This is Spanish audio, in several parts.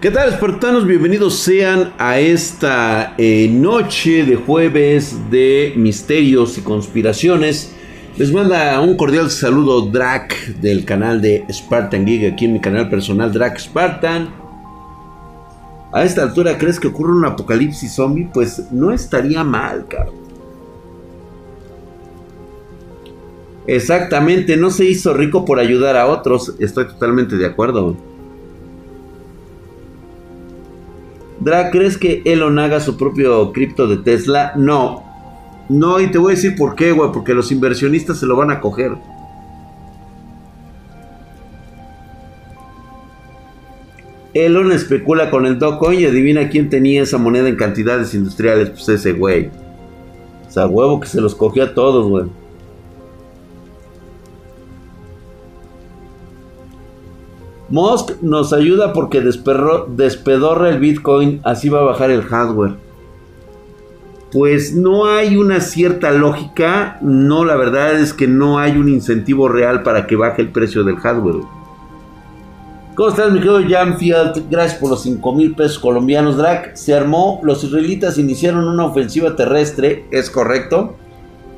¿Qué tal, espartanos? Bienvenidos sean a esta eh, noche de jueves de misterios y conspiraciones. Les manda un cordial saludo Drac del canal de Spartan Geek, aquí en mi canal personal Drac Spartan. A esta altura, ¿crees que ocurre un apocalipsis zombie? Pues no estaría mal, cabrón. Exactamente, no se hizo rico por ayudar a otros. Estoy totalmente de acuerdo. Dra, ¿crees que Elon haga su propio cripto de Tesla? No. No, y te voy a decir por qué, güey. Porque los inversionistas se lo van a coger. Elon especula con el Dogecoin y adivina quién tenía esa moneda en cantidades industriales. Pues ese güey. O sea, huevo que se los cogió a todos, güey. Musk nos ayuda porque despedorra el Bitcoin, así va a bajar el hardware. Pues no hay una cierta lógica, no, la verdad es que no hay un incentivo real para que baje el precio del hardware. ¿Cómo estás, mi querido Janfield? Gracias por los 5 mil pesos colombianos, Drac. Se armó, los israelitas iniciaron una ofensiva terrestre, es correcto.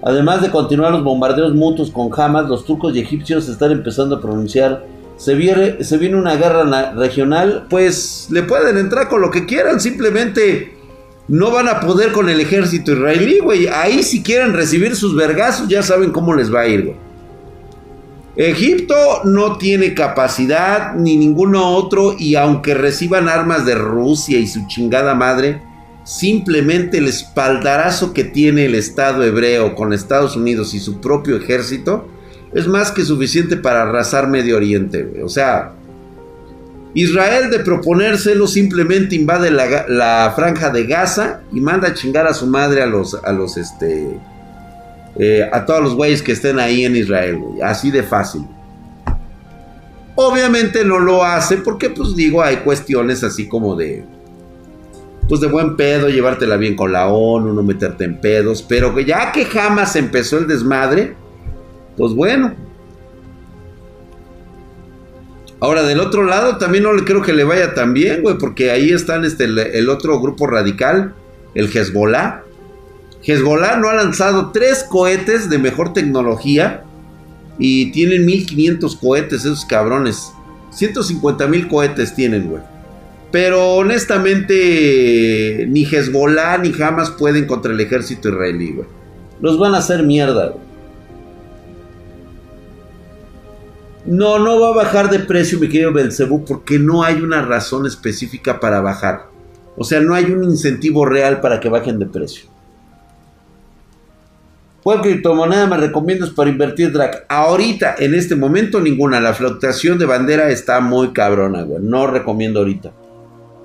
Además de continuar los bombardeos mutuos con Hamas, los turcos y egipcios están empezando a pronunciar se viene, una guerra regional, pues le pueden entrar con lo que quieran, simplemente no van a poder con el ejército israelí, güey. Ahí si quieren recibir sus vergazos, ya saben cómo les va a ir, güey. Egipto no tiene capacidad ni ninguno otro y aunque reciban armas de Rusia y su chingada madre, simplemente el espaldarazo que tiene el Estado hebreo con Estados Unidos y su propio ejército, es más que suficiente para arrasar Medio Oriente. O sea, Israel de proponérselo simplemente invade la, franja de Gaza y manda a chingar a su madre a los, a los, este, eh, a todos los güeyes que estén ahí en Israel, Así de fácil. Obviamente no lo hace porque, pues digo, hay cuestiones así como de, pues de buen pedo, llevártela bien con la ONU, no meterte en pedos, pero ya que jamás empezó el desmadre, pues bueno. Ahora, del otro lado, también no le creo que le vaya tan bien, güey, porque ahí están este, el, otro grupo radical, el Hezbollah. Hezbollah no ha lanzado tres cohetes de mejor tecnología y tienen 1500 cohetes, esos cabrones. 150 mil cohetes tienen, güey. Pero honestamente, ni Hezbollah ni Hamas pueden contra el ejército israelí, güey. Los van a hacer mierda, güey. No, no va a bajar de precio, mi querido Belcebú, porque no hay una razón específica para bajar. O sea, no hay un incentivo real para que bajen de precio. ¿Cuál criptomoneda me recomiendas para invertir, Drac? Ahorita, en este momento, ninguna. La fluctuación de bandera está muy cabrona, güey. No recomiendo ahorita.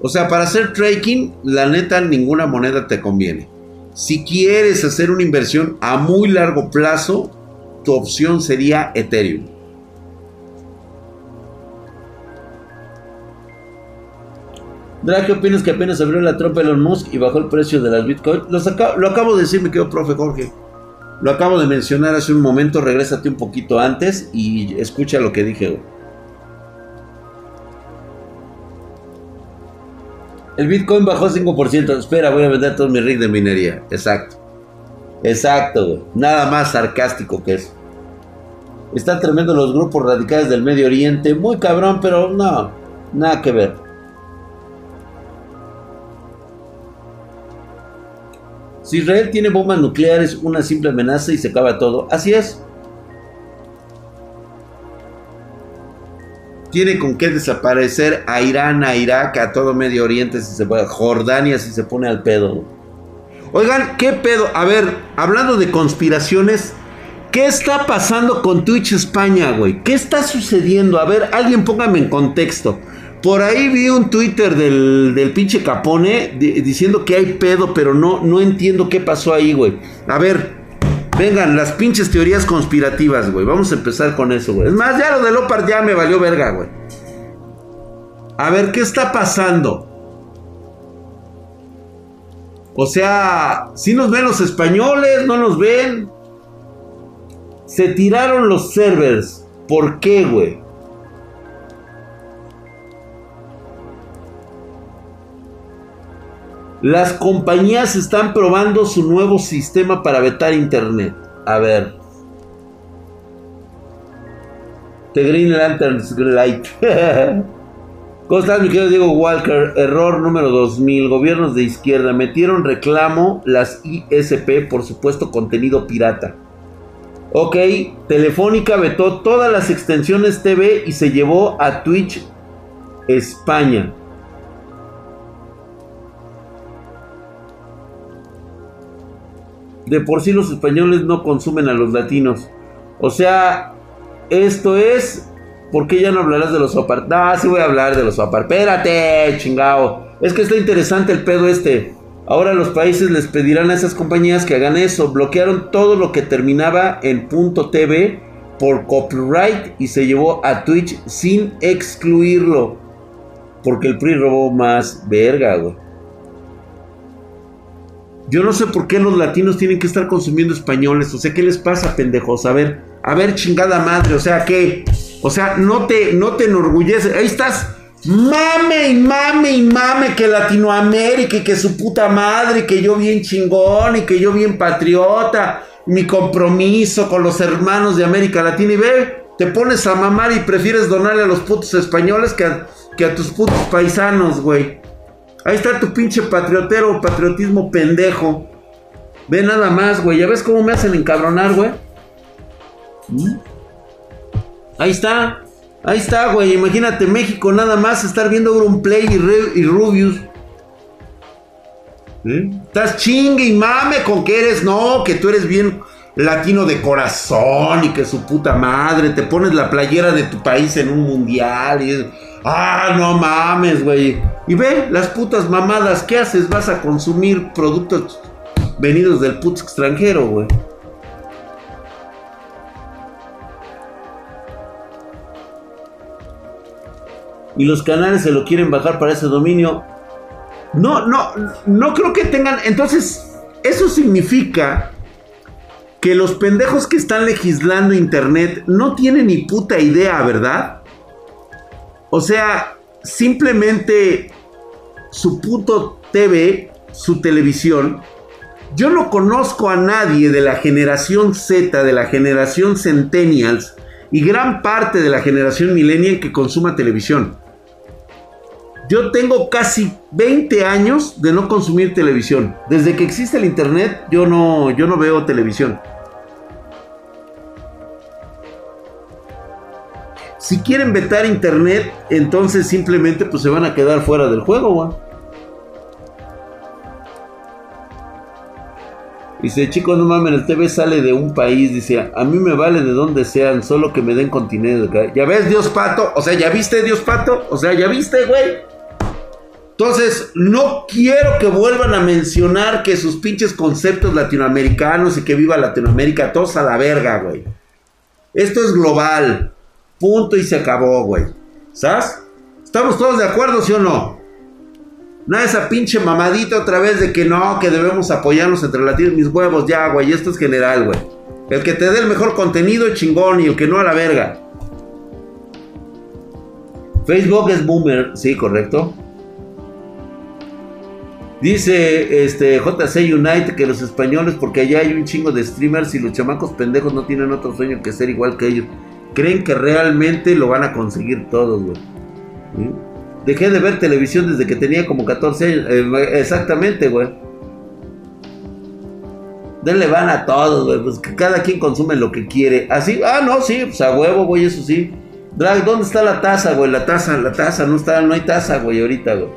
O sea, para hacer trading, la neta, ninguna moneda te conviene. Si quieres hacer una inversión a muy largo plazo, tu opción sería Ethereum. Drake, ¿qué opinas que apenas abrió la trompa Elon Musk y bajó el precio de las Bitcoin? lo acabo de decir, me quedo profe Jorge. Lo acabo de mencionar hace un momento, regrésate un poquito antes y escucha lo que dije. El Bitcoin bajó 5%. Espera, voy a vender todo mi rig de minería. Exacto. Exacto. Nada más sarcástico que eso. Están tremendo los grupos radicales del Medio Oriente. Muy cabrón, pero no. Nada que ver. Si Israel tiene bombas nucleares, una simple amenaza y se acaba todo. Así es. Tiene con qué desaparecer a Irán, a Irak, a todo Medio Oriente, si se puede. Jordania, si se pone al pedo. Oigan, ¿qué pedo? A ver, hablando de conspiraciones, ¿qué está pasando con Twitch España, güey? ¿Qué está sucediendo? A ver, alguien póngame en contexto. Por ahí vi un Twitter del, pinche Capone diciendo que hay pedo, pero no, no entiendo qué pasó ahí, güey. A ver, vengan, las pinches teorías conspirativas, güey. Vamos a empezar con eso, güey. Es más, ya lo de Lopar ya me valió verga, güey. A ver, ¿qué está pasando? O sea, si nos ven los españoles, no nos ven. Se tiraron los servers. ¿Por qué, güey? Las compañías están probando su nuevo sistema para vetar internet. A ver. The Green Lantern's Light. ¿Cómo estás, mi querido Diego Walker? Error número 2000. Gobiernos de izquierda metieron reclamo las ISP por supuesto contenido pirata. Ok, Telefónica vetó todas las extensiones TV y se llevó a Twitch España. De por sí los españoles no consumen a los latinos. O sea, esto es ¿Por qué ya no hablarás de los OPAR? Ah, sí voy a hablar de los OPAR. Espérate, chingao. Es que está interesante el pedo este. Ahora los países les pedirán a esas compañías que hagan eso. Bloquearon todo lo que terminaba en .tv por copyright y se llevó a Twitch sin excluirlo. Porque el PRI robó más verga, güey. Yo no sé por qué los latinos tienen que estar consumiendo españoles. O sea, ¿qué les pasa, pendejos? A ver, a ver, chingada madre. O sea, ¿qué? O sea, no te, no te enorgullece. Ahí estás. Mame y mame y mame que Latinoamérica y que su puta madre, que yo bien chingón y que yo bien patriota, mi compromiso con los hermanos de América Latina y ve, te pones a mamar y prefieres donarle a los putos españoles que a, que a tus putos paisanos, güey. Ahí está tu pinche patriotero, patriotismo pendejo. Ve nada más, güey. ¿Ya ves cómo me hacen encabronar, güey? ¿Mm? Ahí está. Ahí está, güey. Imagínate México nada más estar viendo Play y, y Rubius. ¿Eh? Estás chingue y mame con que eres, no, que tú eres bien latino de corazón y que su puta madre, te pones la playera de tu país en un mundial y ah, no mames, güey. Y ve las putas mamadas que haces, vas a consumir productos venidos del puto extranjero, güey. y los canales se lo quieren bajar para ese dominio. No, no, no creo que tengan. Entonces, eso significa que los pendejos que están legislando Internet no tienen ni puta idea, ¿verdad? O sea, simplemente su puto TV, su televisión. Yo no conozco a nadie de la generación Z, de la generación Centennials y gran parte de la generación Millennial que consuma televisión. Yo tengo casi 20 años de no consumir televisión. Desde que existe el internet, yo no, yo no veo televisión. Si quieren vetar internet, entonces simplemente pues se van a quedar fuera del juego, güey. Dice, chicos, no mames, el TV sale de un país. Dice, a mí me vale de donde sean, solo que me den continente. ¿Ya ves, Dios Pato? O sea, ¿ya viste, Dios Pato? O sea, ¿ya viste, güey? Entonces, no quiero que vuelvan a mencionar que sus pinches conceptos latinoamericanos y que viva Latinoamérica, todos a la verga, güey. Esto es global. Punto y se acabó, güey. ¿Sabes? ¿Estamos todos de acuerdo, sí o no? Nada esa pinche mamadita otra vez de que no, que debemos apoyarnos entre latinos, mis huevos, ya, güey. Esto es general, güey. El que te dé el mejor contenido chingón y el que no a la verga. Facebook es boomer, sí, correcto. Dice este JC United que los españoles, porque allá hay un chingo de streamers y los chamacos pendejos no tienen otro sueño que ser igual que ellos. Creen que realmente lo van a conseguir todos, güey. Dejé de ver televisión desde que tenía como 14 años. Eh, exactamente, güey. Denle van a todos, güey. Pues que cada quien consume lo que quiere. Así, ah, no, sí, pues a huevo, güey, eso sí. Drag, ¿dónde está la taza, güey? La taza, la taza, no está, no hay taza, güey, ahorita, güey.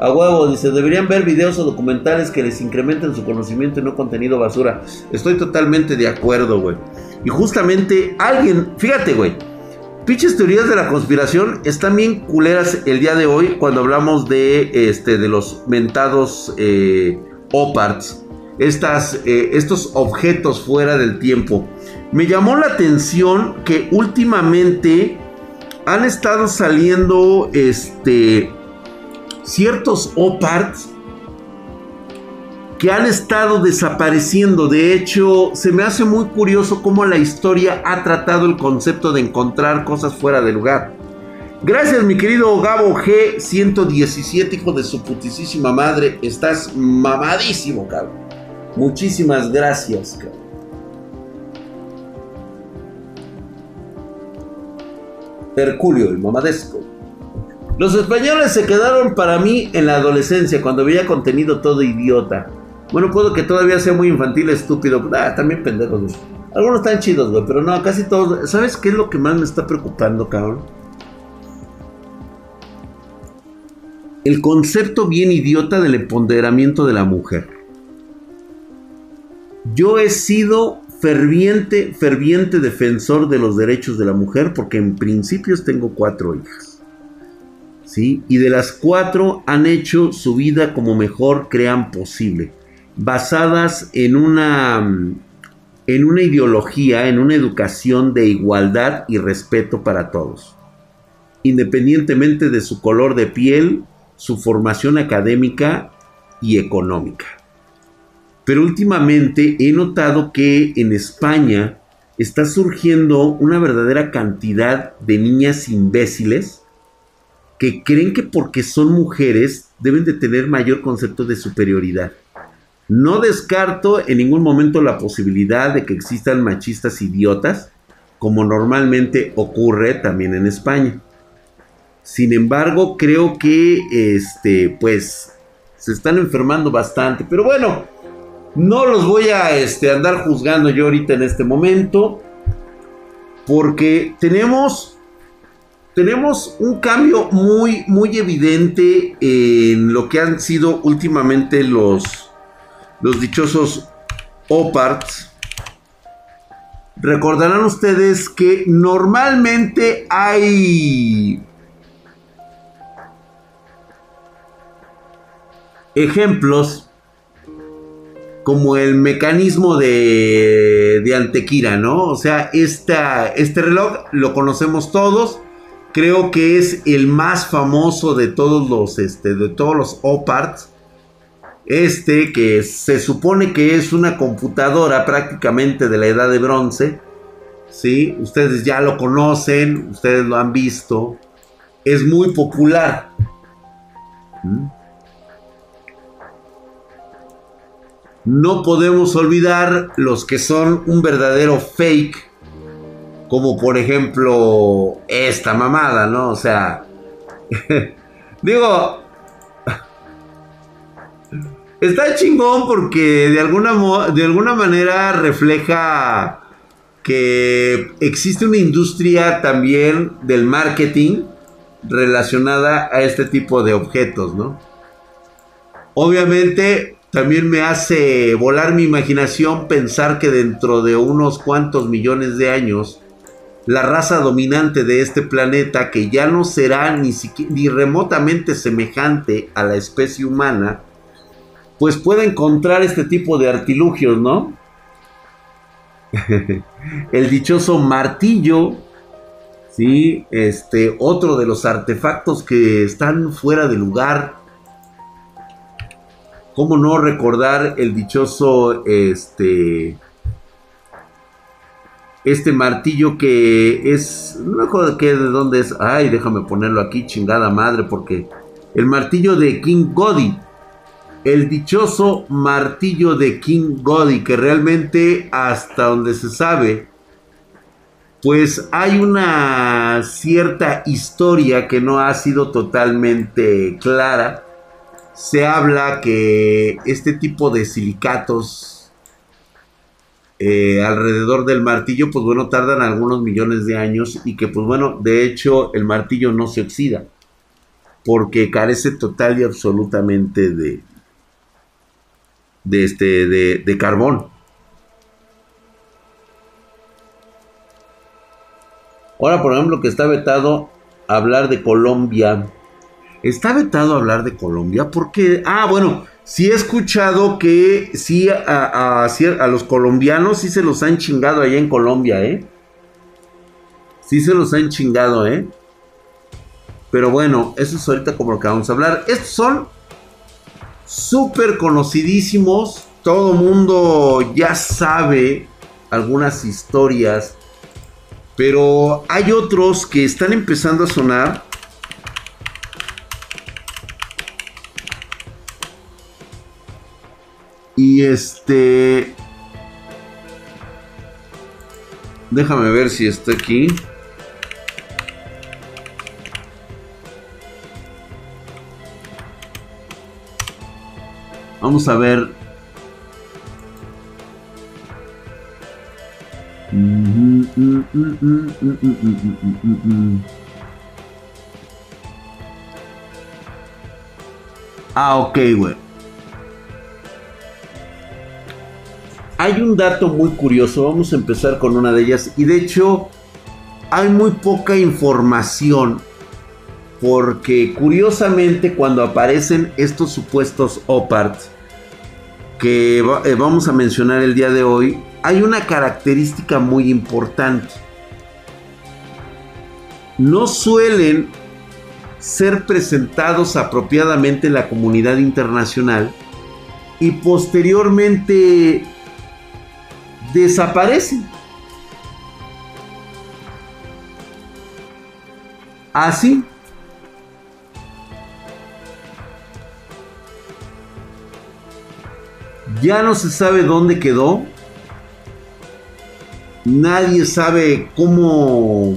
A huevo, dice, deberían ver videos o documentales que les incrementen su conocimiento y no contenido basura. Estoy totalmente de acuerdo, güey. Y justamente alguien, fíjate, güey. Pinches teorías de la conspiración están bien culeras el día de hoy cuando hablamos de, este, de los mentados eh, OPARTs. Estas, eh, estos objetos fuera del tiempo. Me llamó la atención que últimamente han estado saliendo, este, ciertos OPARTs que han estado desapareciendo. De hecho, se me hace muy curioso cómo la historia ha tratado el concepto de encontrar cosas fuera de lugar. Gracias, mi querido Gabo G117, hijo de su putísima madre. Estás mamadísimo, cabrón. Muchísimas gracias, cabrón. Herculio, el mamadesco. Los españoles se quedaron para mí en la adolescencia, cuando veía contenido todo idiota. Bueno, puedo que todavía sea muy infantil, estúpido. Ah, también pendejos, Algunos están chidos, güey, pero no, casi todos. ¿Sabes qué es lo que más me está preocupando, cabrón? El concepto bien idiota del empoderamiento de la mujer. Yo he sido ferviente, ferviente defensor de los derechos de la mujer porque en principios tengo cuatro hijas. ¿Sí? Y de las cuatro han hecho su vida como mejor crean posible, basadas en una en una ideología, en una educación de igualdad y respeto para todos, independientemente de su color de piel, su formación académica y económica. Pero últimamente he notado que en España está surgiendo una verdadera cantidad de niñas imbéciles que creen que porque son mujeres deben de tener mayor concepto de superioridad. No descarto en ningún momento la posibilidad de que existan machistas idiotas, como normalmente ocurre también en España. Sin embargo, creo que este, pues, se están enfermando bastante. Pero bueno, no los voy a este, andar juzgando yo ahorita en este momento. Porque tenemos, tenemos un cambio muy, muy evidente en lo que han sido últimamente los, los dichosos OPARTs. Recordarán ustedes que normalmente hay ejemplos como el mecanismo de, de Antequira, ¿no? O sea, este reloj lo conocemos todos. Creo que es el más famoso de todos los, este, de todos los OPARTs. Este que se supone que es una computadora prácticamente de la edad de bronce. ¿Sí? Ustedes ya lo conocen, ustedes lo han visto. Es muy popular. ¿Mm? No podemos olvidar los que son un verdadero fake, como por ejemplo esta mamada, ¿no? O sea, digo, está chingón porque de alguna, de alguna manera refleja que existe una industria también del marketing relacionada a este tipo de objetos, ¿no? Obviamente también me hace volar mi imaginación pensar que dentro de unos cuantos millones de años, la raza dominante de este planeta, que ya no será ni, ni remotamente semejante a la especie humana, pues puede encontrar este tipo de artilugios, ¿no? El dichoso martillo, ¿sí? Este, otro de los artefactos que están fuera de lugar ¿Cómo no recordar el dichoso este este martillo que es no me acuerdo qué de dónde es. Ay, déjame ponerlo aquí chingada madre porque el martillo de King Godi el dichoso martillo de King Godi que realmente hasta donde se sabe pues hay una cierta historia que no ha sido totalmente clara. Se habla que este tipo de silicatos eh, alrededor del martillo, pues bueno, tardan algunos millones de años y que pues bueno, de hecho el martillo no se oxida porque carece total y absolutamente de de este de, de carbón. Ahora, por ejemplo, que está vetado hablar de Colombia Está vetado hablar de Colombia porque, ah, bueno, sí he escuchado que sí a, a, los colombianos sí se los han chingado allá en Colombia, ¿eh? Sí se los han chingado, ¿eh? Pero bueno, eso es ahorita como lo que vamos a hablar. Estos son súper conocidísimos. Todo mundo ya sabe algunas historias. Pero hay otros que están empezando a sonar. Y este... Déjame ver si está aquí. Vamos a ver. Ah, ok, güey. Hay un dato muy curioso, vamos a empezar con una de ellas. Y de hecho, hay muy poca información. Porque curiosamente cuando aparecen estos supuestos OPARTs, que eh, vamos a mencionar el día de hoy, hay una característica muy importante. No suelen ser presentados apropiadamente en la comunidad internacional y posteriormente desaparecen. Así. Ya no se sabe dónde quedó. Nadie sabe cómo...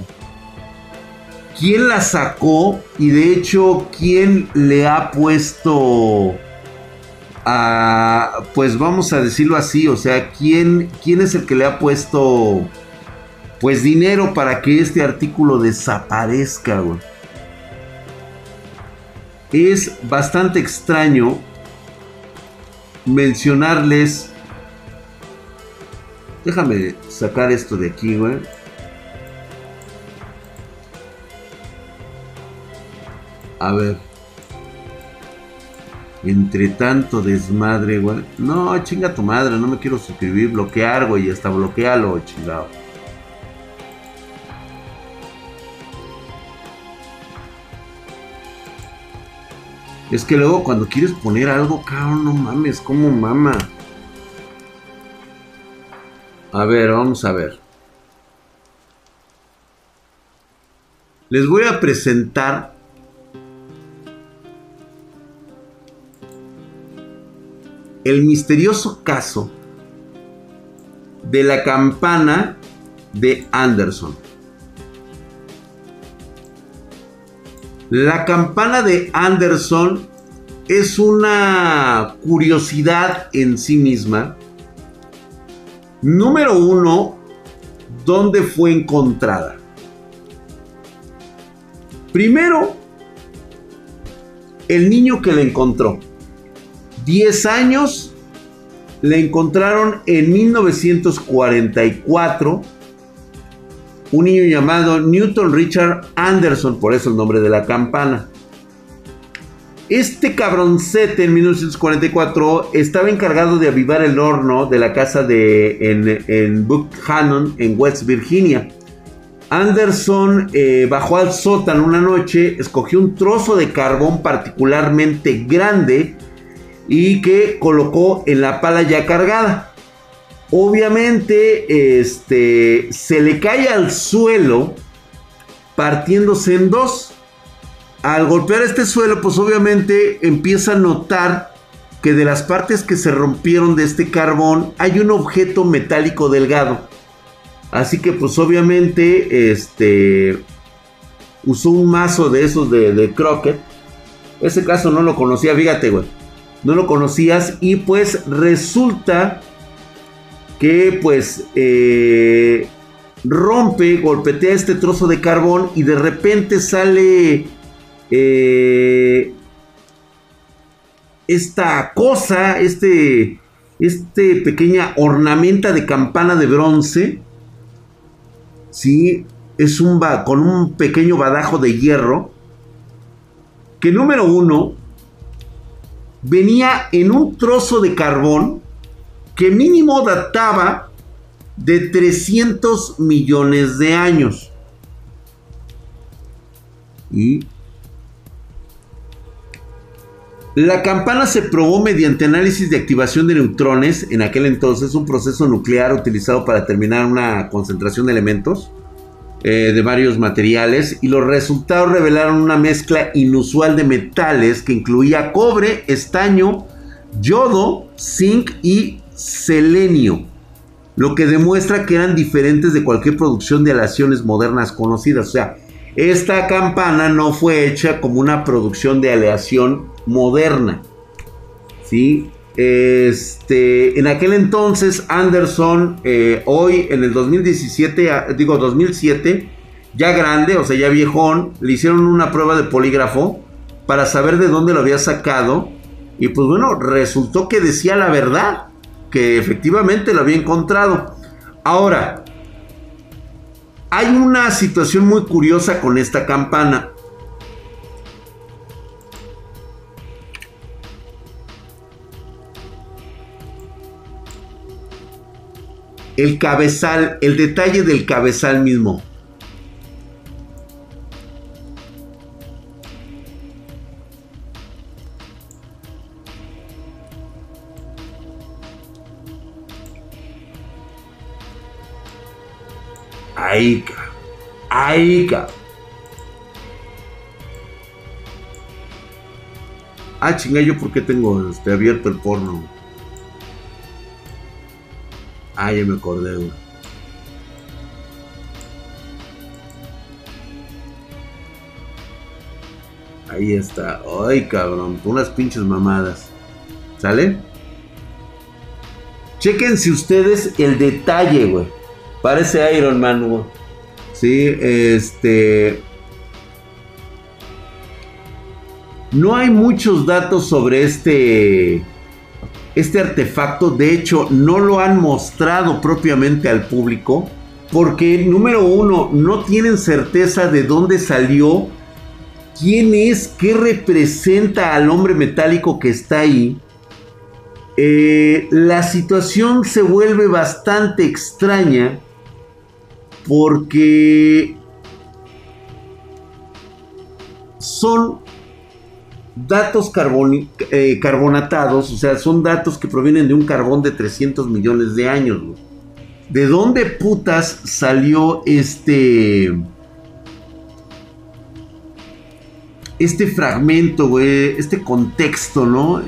¿Quién la sacó? Y de hecho, ¿quién le ha puesto a... Pues vamos a decirlo así, o sea, ¿quién, quién es el que le ha puesto... Pues dinero para que este artículo desaparezca, Es bastante extraño mencionarles. Déjame sacar esto de aquí, güey. A ver. Entre tanto desmadre, güey. No, chinga tu madre, no me quiero suscribir, bloquear, güey, hasta bloquealo, chingado. Es que luego cuando quieres poner algo, cabrón, no mames, como mama. A ver, vamos a ver. Les voy a presentar el misterioso caso de la campana de Anderson. La campana de Anderson es una curiosidad en sí misma. Número uno, ¿dónde fue encontrada? Primero, el niño que la encontró. 10 años, la encontraron en 1944 un niño llamado Newton Richard Anderson, por eso el nombre de la campana. Este cabroncete en 1944 estaba encargado de avivar el horno de la casa de en, en Buckhannon, en West Virginia. Anderson eh, bajó al sótano una noche, escogió un trozo de carbón particularmente grande y que colocó en la pala ya cargada. Obviamente, este, se le cae al suelo partiéndose en dos. Al golpear este suelo, pues obviamente empieza a notar que de las partes que se rompieron de este carbón hay un objeto metálico delgado. Así que pues obviamente este usó un mazo de esos de, de Crockett. Ese caso no lo conocía, fíjate, güey. No lo conocías y pues resulta que pues eh, rompe, golpetea este trozo de carbón y de repente sale eh, esta cosa, este, este pequeña ornamenta de campana de bronce, ¿sí? Es un con un pequeño badajo de hierro, que número uno, venía en un trozo de carbón, que mínimo databa de 300 millones de años. Y la campana se probó mediante análisis de activación de neutrones, en aquel entonces un proceso nuclear utilizado para determinar una concentración de elementos eh, de varios materiales, y los resultados revelaron una mezcla inusual de metales que incluía cobre, estaño, yodo, zinc y selenio, lo que demuestra que eran diferentes de cualquier producción de aleaciones modernas conocidas. O sea, esta campana no fue hecha como una producción de aleación moderna. ¿Sí? Este, en aquel entonces Anderson, eh, hoy en el 2017, digo 2007, ya grande, o sea, ya viejón, le hicieron una prueba de polígrafo para saber de dónde lo había sacado. Y pues bueno, resultó que decía la verdad, que efectivamente lo había encontrado. Ahora, hay una situación muy curiosa con esta campana. El cabezal, el detalle del cabezal mismo. Ahí, Ahí, Ah, chinga, yo por qué tengo este, abierto el porno. Ah, ya me acordé, güey. Ahí está. Ay, cabrón. Unas pinches mamadas. ¿Sale? Chequense ustedes el detalle, güey. Parece Iron Man, güey. Sí, este. No hay muchos datos sobre este. Este artefacto. De hecho, no lo han mostrado propiamente al público. Porque, número uno, no tienen certeza de dónde salió. ¿Quién es? ¿Qué representa al hombre metálico que está ahí? Eh, la situación se vuelve bastante extraña porque son datos eh, carbonatados, o sea, son datos que provienen de un carbón de 300 millones de años. ¿De dónde putas salió este... Este fragmento, güey, este contexto, ¿no?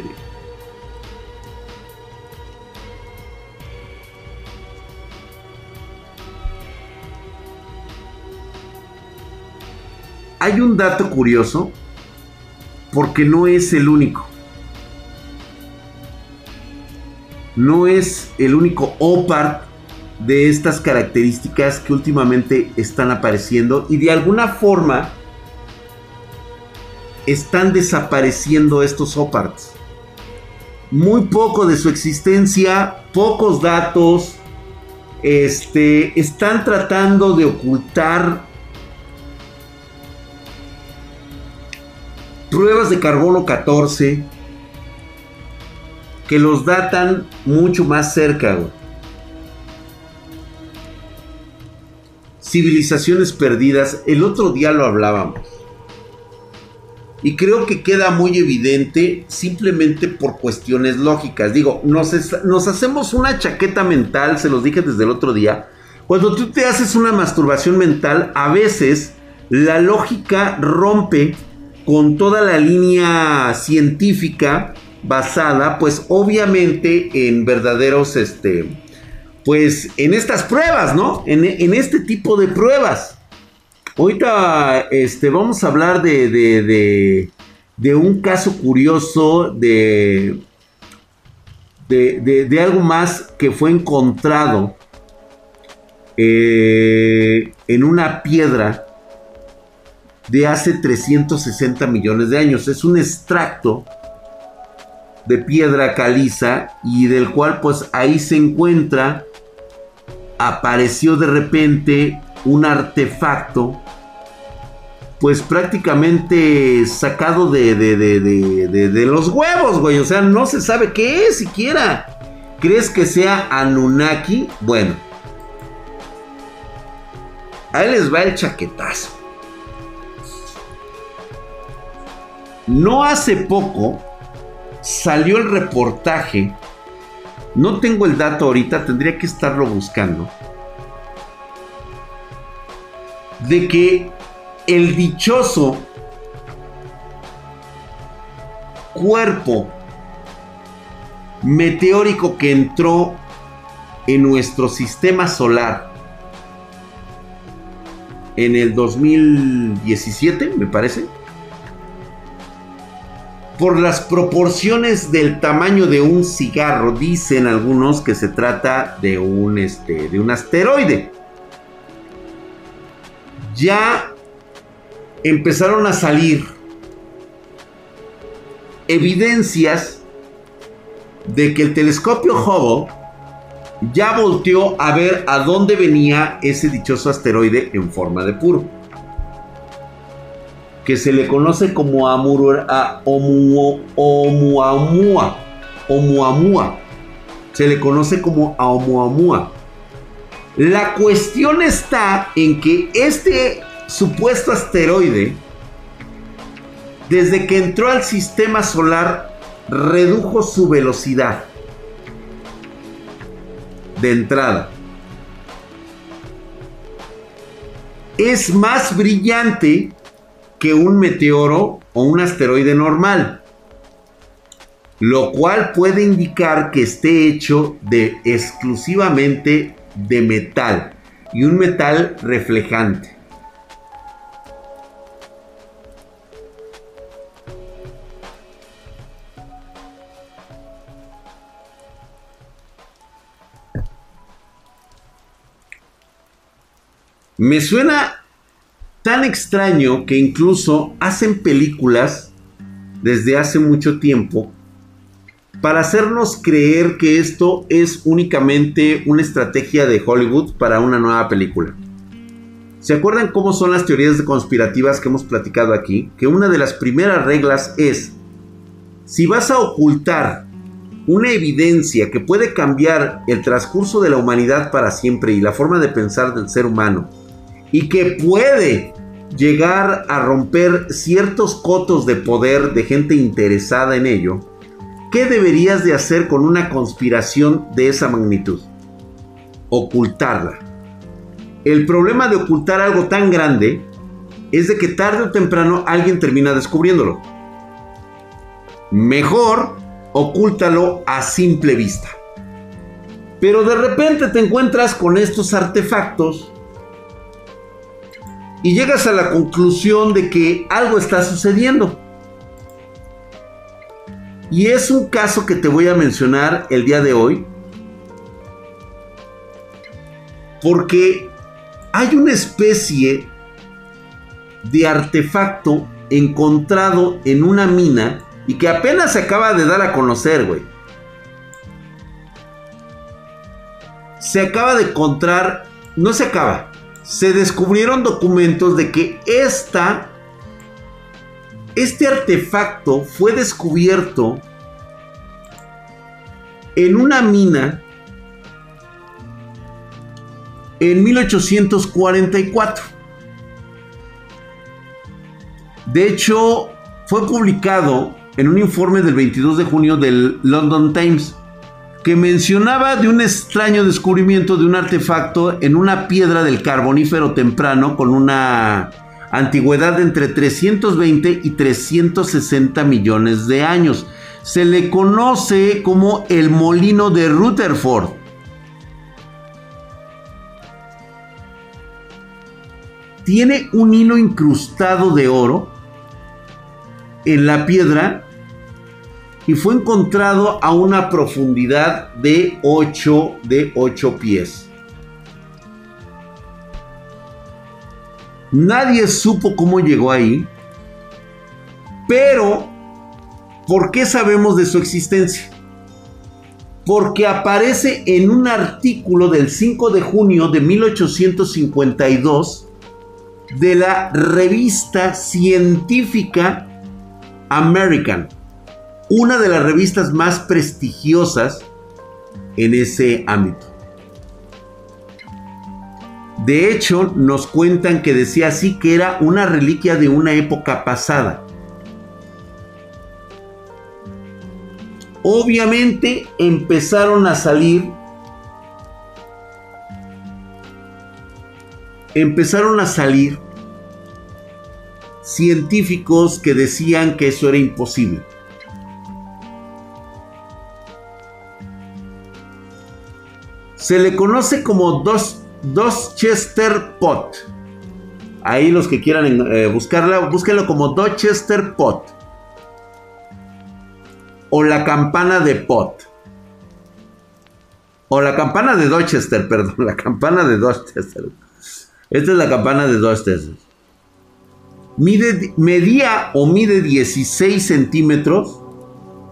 Hay un dato curioso porque no es el único. No es el único OPART de estas características que últimamente están apareciendo y de alguna forma están desapareciendo estos OPARTs. Muy poco de su existencia, pocos datos, este, están tratando de ocultar pruebas de carbono 14 que los datan mucho más cerca. Civilizaciones perdidas, el otro día lo hablábamos. Y creo que queda muy evidente simplemente por cuestiones lógicas. Digo, nos, nos hacemos una chaqueta mental, se los dije desde el otro día. Cuando tú te haces una masturbación mental, a veces la lógica rompe con toda la línea científica basada, pues obviamente en verdaderos, este, pues en estas pruebas, ¿no? En, este tipo de pruebas. Ahorita, este, vamos a hablar de, de, de, un caso curioso de, de, de, algo más que fue encontrado eh, en una piedra de hace 360 millones de años. Es un extracto de piedra caliza y del cual pues ahí se encuentra, apareció de repente un artefacto pues prácticamente sacado de, de, de, de, los huevos, güey. O sea, no se sabe qué es siquiera. ¿Crees que sea Anunnaki? Bueno. Ahí les va el chaquetazo. No hace poco salió el reportaje, no tengo el dato ahorita, tendría que estarlo buscando, de que el dichoso cuerpo meteórico que entró en nuestro sistema solar en el 2017, me parece. Por las proporciones del tamaño de un cigarro, dicen algunos que se trata de un, este, de un asteroide. Ya empezaron a salir evidencias de que el telescopio Hubble ya volteó a ver a dónde venía ese dichoso asteroide en forma de puro. Que se le conoce como Amur, a Oumuamua. Oumuamua. Se le conoce como Oumuamua. La cuestión está en que este supuesto asteroide, desde que entró al sistema solar, redujo su velocidad de entrada. Es más brillante que un meteoro o un asteroide normal, lo cual puede indicar que esté hecho de exclusivamente de metal y un metal reflejante. Me suena tan extraño que incluso hacen películas desde hace mucho tiempo para hacernos creer que esto es únicamente una estrategia de Hollywood para una nueva película. ¿Se acuerdan cómo son las teorías conspirativas que hemos platicado aquí? Que una de las primeras reglas es, si vas a ocultar una evidencia que puede cambiar el transcurso de la humanidad para siempre y la forma de pensar del ser humano, y que puede llegar a romper ciertos cotos de poder de gente interesada en ello, ¿qué deberías de hacer con una conspiración de esa magnitud? Ocultarla. El problema de ocultar algo tan grande es de que tarde o temprano alguien termina descubriéndolo. Mejor ocúltalo a simple vista. Pero de repente te encuentras con estos artefactos y llegas a la conclusión de que algo está sucediendo. Y es un caso que te voy a mencionar el día de hoy. Porque hay una especie de artefacto encontrado en una mina y que apenas se acaba de dar a conocer, güey. Se acaba de encontrar, no se acaba, se descubrieron documentos de que esta, este artefacto fue descubierto en una mina en 1844. De hecho, fue publicado en un informe del 22 de junio del London Times que mencionaba de un extraño descubrimiento de un artefacto en una piedra del carbonífero temprano con una antigüedad de entre 320 y 360 millones de años. Se le conoce como el molino de Rutherford. Tiene un hilo incrustado de oro en la piedra y fue encontrado a una profundidad de 8 de 8 pies. Nadie supo cómo llegó ahí, pero ¿por qué sabemos de su existencia? Porque aparece en un artículo del 5 de junio de 1852 de la revista científica American una de las revistas más prestigiosas en ese ámbito. De hecho, nos cuentan que decía así que era una reliquia de una época pasada. Obviamente empezaron a salir empezaron a salir científicos que decían que eso era imposible Se le conoce como dos, Chester Pot. Ahí los que quieran eh, buscarla, búsquenlo como Chester Pot. O la campana de Pot. O la campana de Dorchester, perdón, la campana de Dorchester. Esta es la campana de Dorchester. Mide, medía o mide 16 centímetros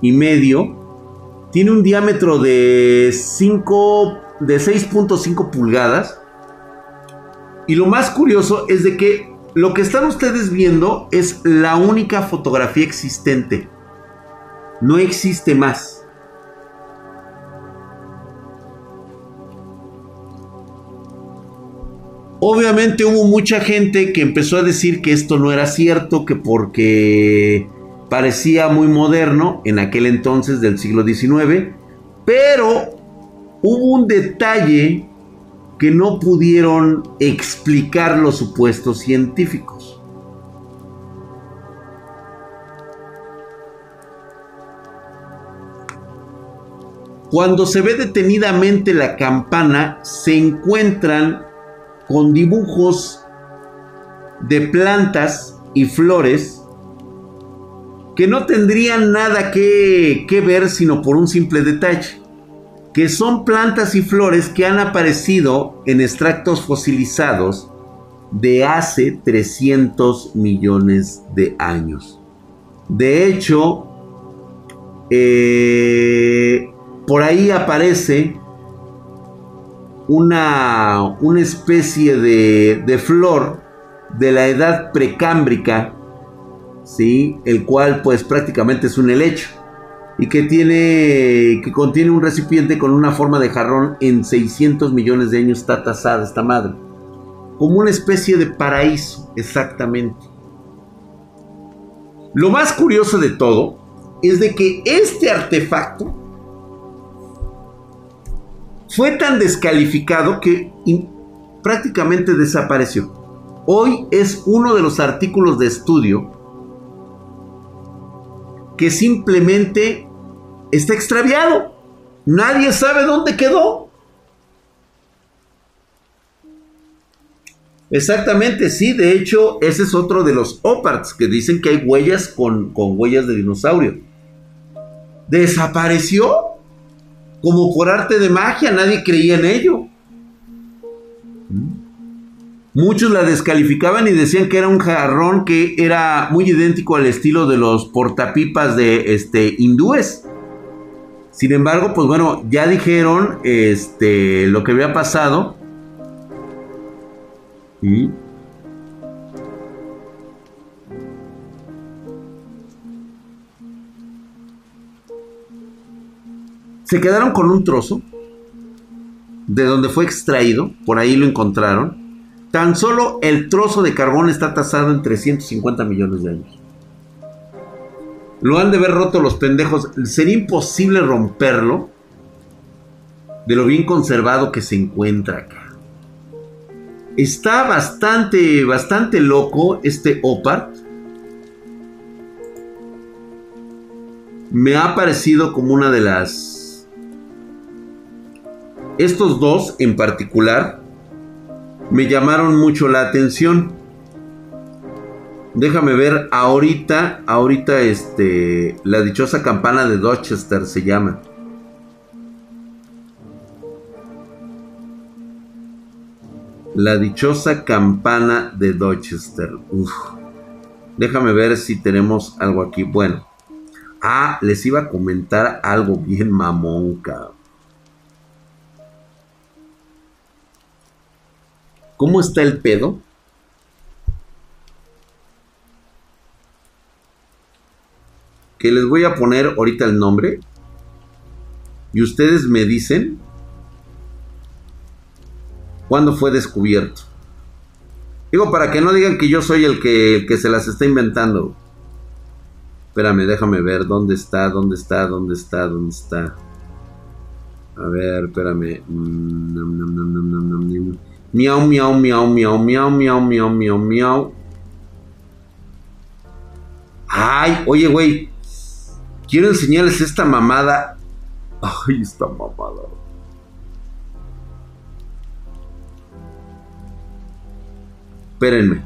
y medio. Tiene un diámetro de 5, de 6.5 pulgadas. Y lo más curioso es de que lo que están ustedes viendo es la única fotografía existente. No existe más. Obviamente hubo mucha gente que empezó a decir que esto no era cierto, que porque parecía muy moderno en aquel entonces del siglo XIX, pero hubo un detalle que no pudieron explicar los supuestos científicos. Cuando se ve detenidamente la campana, se encuentran con dibujos de plantas y flores que no tendrían nada que, ver sino por un simple detalle, que son plantas y flores que han aparecido en extractos fosilizados de hace 300 millones de años. De hecho, eh, por ahí aparece una, una especie de, de, flor de la edad precámbrica, ¿sí? el cual pues prácticamente es un helecho y que tiene que contiene un recipiente con una forma de jarrón en 600 millones de años está tasada esta madre como una especie de paraíso exactamente lo más curioso de todo es de que este artefacto fue tan descalificado que prácticamente desapareció. Hoy es uno de los artículos de estudio que simplemente está extraviado. Nadie sabe dónde quedó. Exactamente, sí. De hecho, ese es otro de los oparts que dicen que hay huellas con, con huellas de dinosaurio. Desapareció como por arte de magia, nadie creía en ello. Muchos la descalificaban y decían que era un jarrón que era muy idéntico al estilo de los portapipas de este, hindúes. Sin embargo, pues bueno, ya dijeron este, lo que había pasado. Se quedaron con un trozo de donde fue extraído, por ahí lo encontraron. Tan solo el trozo de carbón está tasado en 350 millones de años. Lo han de ver roto los pendejos. Sería imposible romperlo de lo bien conservado que se encuentra acá. Está bastante, bastante loco este Opart. Me ha parecido como una de las estos dos en particular me llamaron mucho la atención. Déjame ver ahorita, ahorita este, la dichosa campana de Dorchester se llama. La dichosa campana de Dorchester. Déjame ver si tenemos algo aquí. Bueno. Ah, les iba a comentar algo bien mamón, cabrón. ¿Cómo está el pedo? Que les voy a poner ahorita el nombre. Y ustedes me dicen cuándo fue descubierto. Digo, para que no digan que yo soy el que, el que se las está inventando. Espérame, déjame ver dónde está, dónde está, dónde está, dónde está. A ver, espérame. Mm, Miau, miau, miau, miau, miau, miau, miau, miau, miau. Ay, oye, güey. Quiero enseñarles esta mamada. Ay, esta mamada. Espérenme.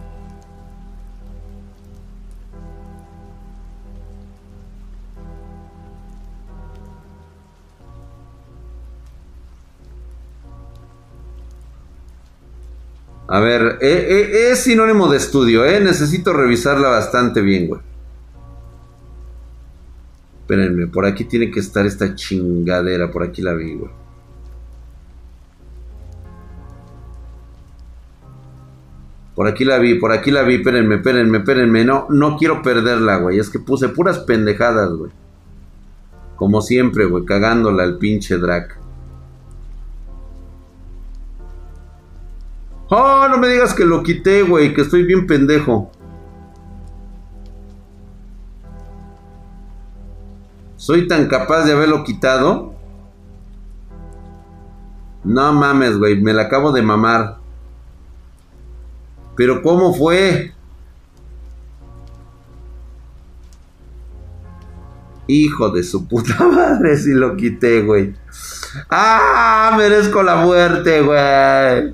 A ver, eh, eh, es sinónimo de estudio, ¿eh? Necesito revisarla bastante bien, güey. Espérenme, por aquí tiene que estar esta chingadera, por aquí la vi, güey. Por aquí la vi, por aquí la vi, espérenme, espérenme, espérenme. No, no quiero perderla, güey. Es que puse puras pendejadas, güey. Como siempre, güey, cagándola el pinche Drac. Oh, no me digas que lo quité, güey, que estoy bien pendejo. Soy tan capaz de haberlo quitado. No mames, güey, me la acabo de mamar. Pero ¿cómo fue? Hijo de su puta madre si lo quité, güey. ¡Ah! Merezco la muerte, güey.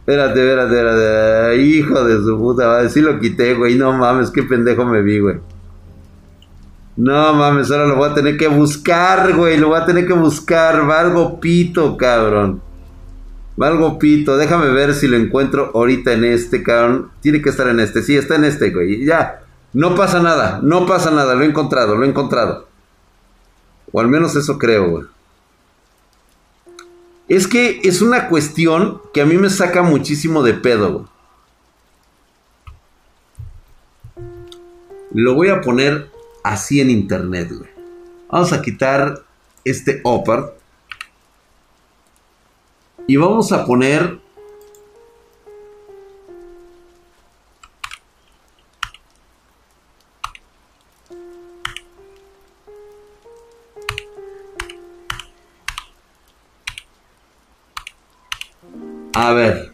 Espérate, espérate, espérate. Hijo de su puta madre. Sí lo quité, güey. No mames, qué pendejo me vi, güey. No mames, ahora lo voy a tener que buscar, güey. Lo voy a tener que buscar. Valgo pito, cabrón. Valgo pito. Déjame ver si lo encuentro ahorita en este, cabrón. Tiene que estar en este. Sí, está en este, güey. Ya. No pasa nada. No pasa nada. Lo he encontrado, lo he encontrado. O al menos eso creo, güey. Es que es una cuestión que a mí me saca muchísimo de pedo, güey. Lo voy a poner así en internet. Vamos a quitar este upper. Y vamos a poner A ver.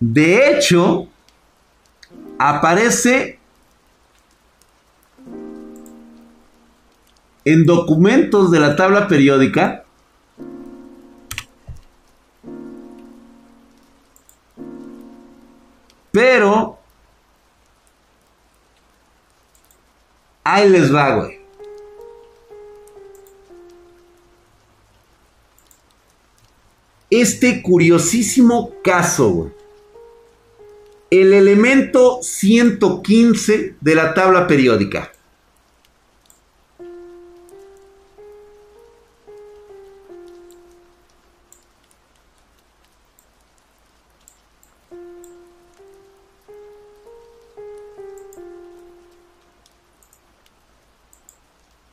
De hecho, aparece en documentos de la tabla periódica pero ahí les va, güey. este curiosísimo caso, El elemento 115 de la tabla periódica.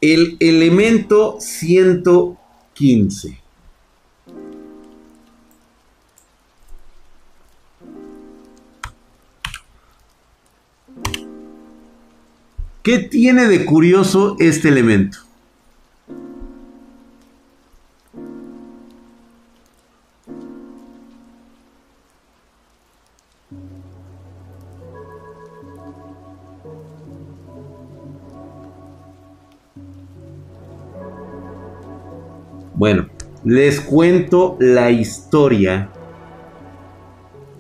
El elemento 115. ¿Qué tiene de curioso este elemento? Bueno, les cuento la historia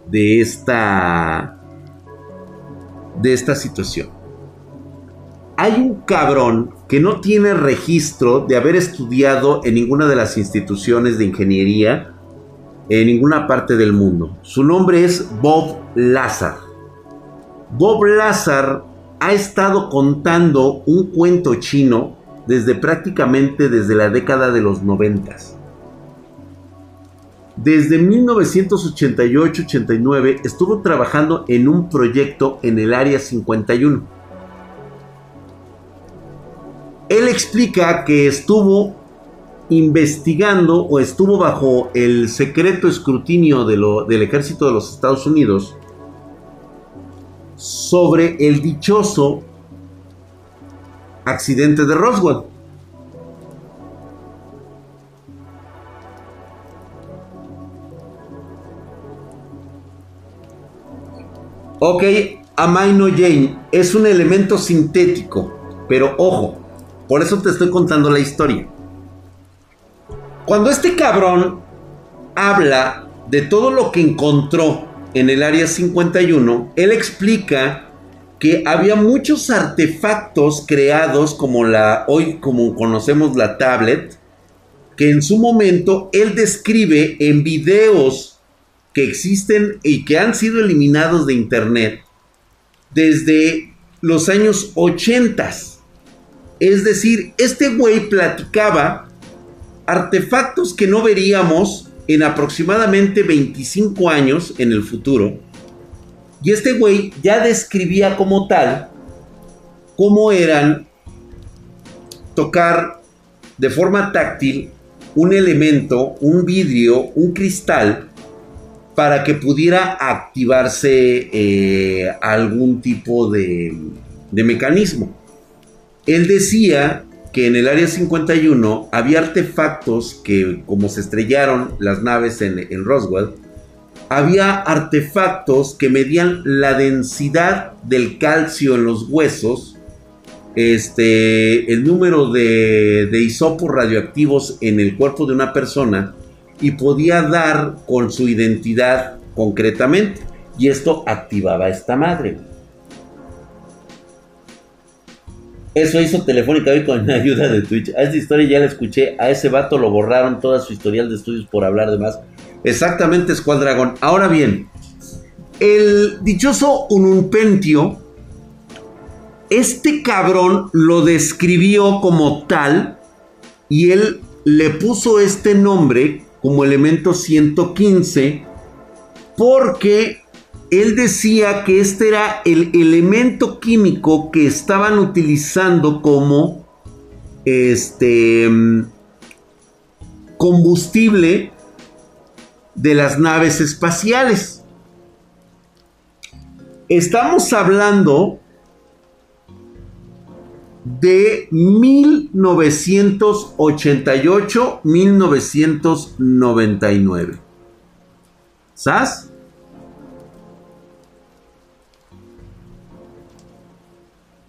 de esta de esta situación hay un cabrón que no tiene registro de haber estudiado en ninguna de las instituciones de ingeniería en ninguna parte del mundo. Su nombre es Bob Lazar. Bob Lazar ha estado contando un cuento chino desde prácticamente desde la década de los noventas. Desde 1988-89 estuvo trabajando en un proyecto en el Área 51 él explica que estuvo investigando o estuvo bajo el secreto escrutinio del ejército de los Estados Unidos sobre el dichoso accidente de Roswell. Ok, Amaino Jane es un elemento sintético, pero ojo, por eso te estoy contando la historia. Cuando este cabrón habla de todo lo que encontró en el área 51, él explica que había muchos artefactos creados como la hoy como conocemos la tablet que en su momento él describe en videos que existen y que han sido eliminados de internet desde los años 80. Es decir, este güey platicaba artefactos que no veríamos en aproximadamente 25 años en el futuro. Y este güey ya describía como tal cómo eran tocar de forma táctil un elemento, un vidrio, un cristal, para que pudiera activarse eh, algún tipo de, de mecanismo. Él decía que en el área 51 había artefactos que, como se estrellaron las naves en, Roswell, había artefactos que medían la densidad del calcio en los huesos, este, el número de, de hisopos radioactivos en el cuerpo de una persona y podía dar con su identidad concretamente. Y esto activaba esta madre. Eso hizo Telefónica hoy con la ayuda de Twitch. A esta historia ya la escuché. A ese vato lo borraron toda su historial de estudios por hablar de más. Exactamente, Squad Ahora bien, el dichoso Ununpentio, este cabrón lo describió como tal y él le puso este nombre como elemento 115 porque él decía que este era el elemento químico que estaban utilizando como este combustible de las naves espaciales. Estamos hablando de 1988-1999. ¿Sabes?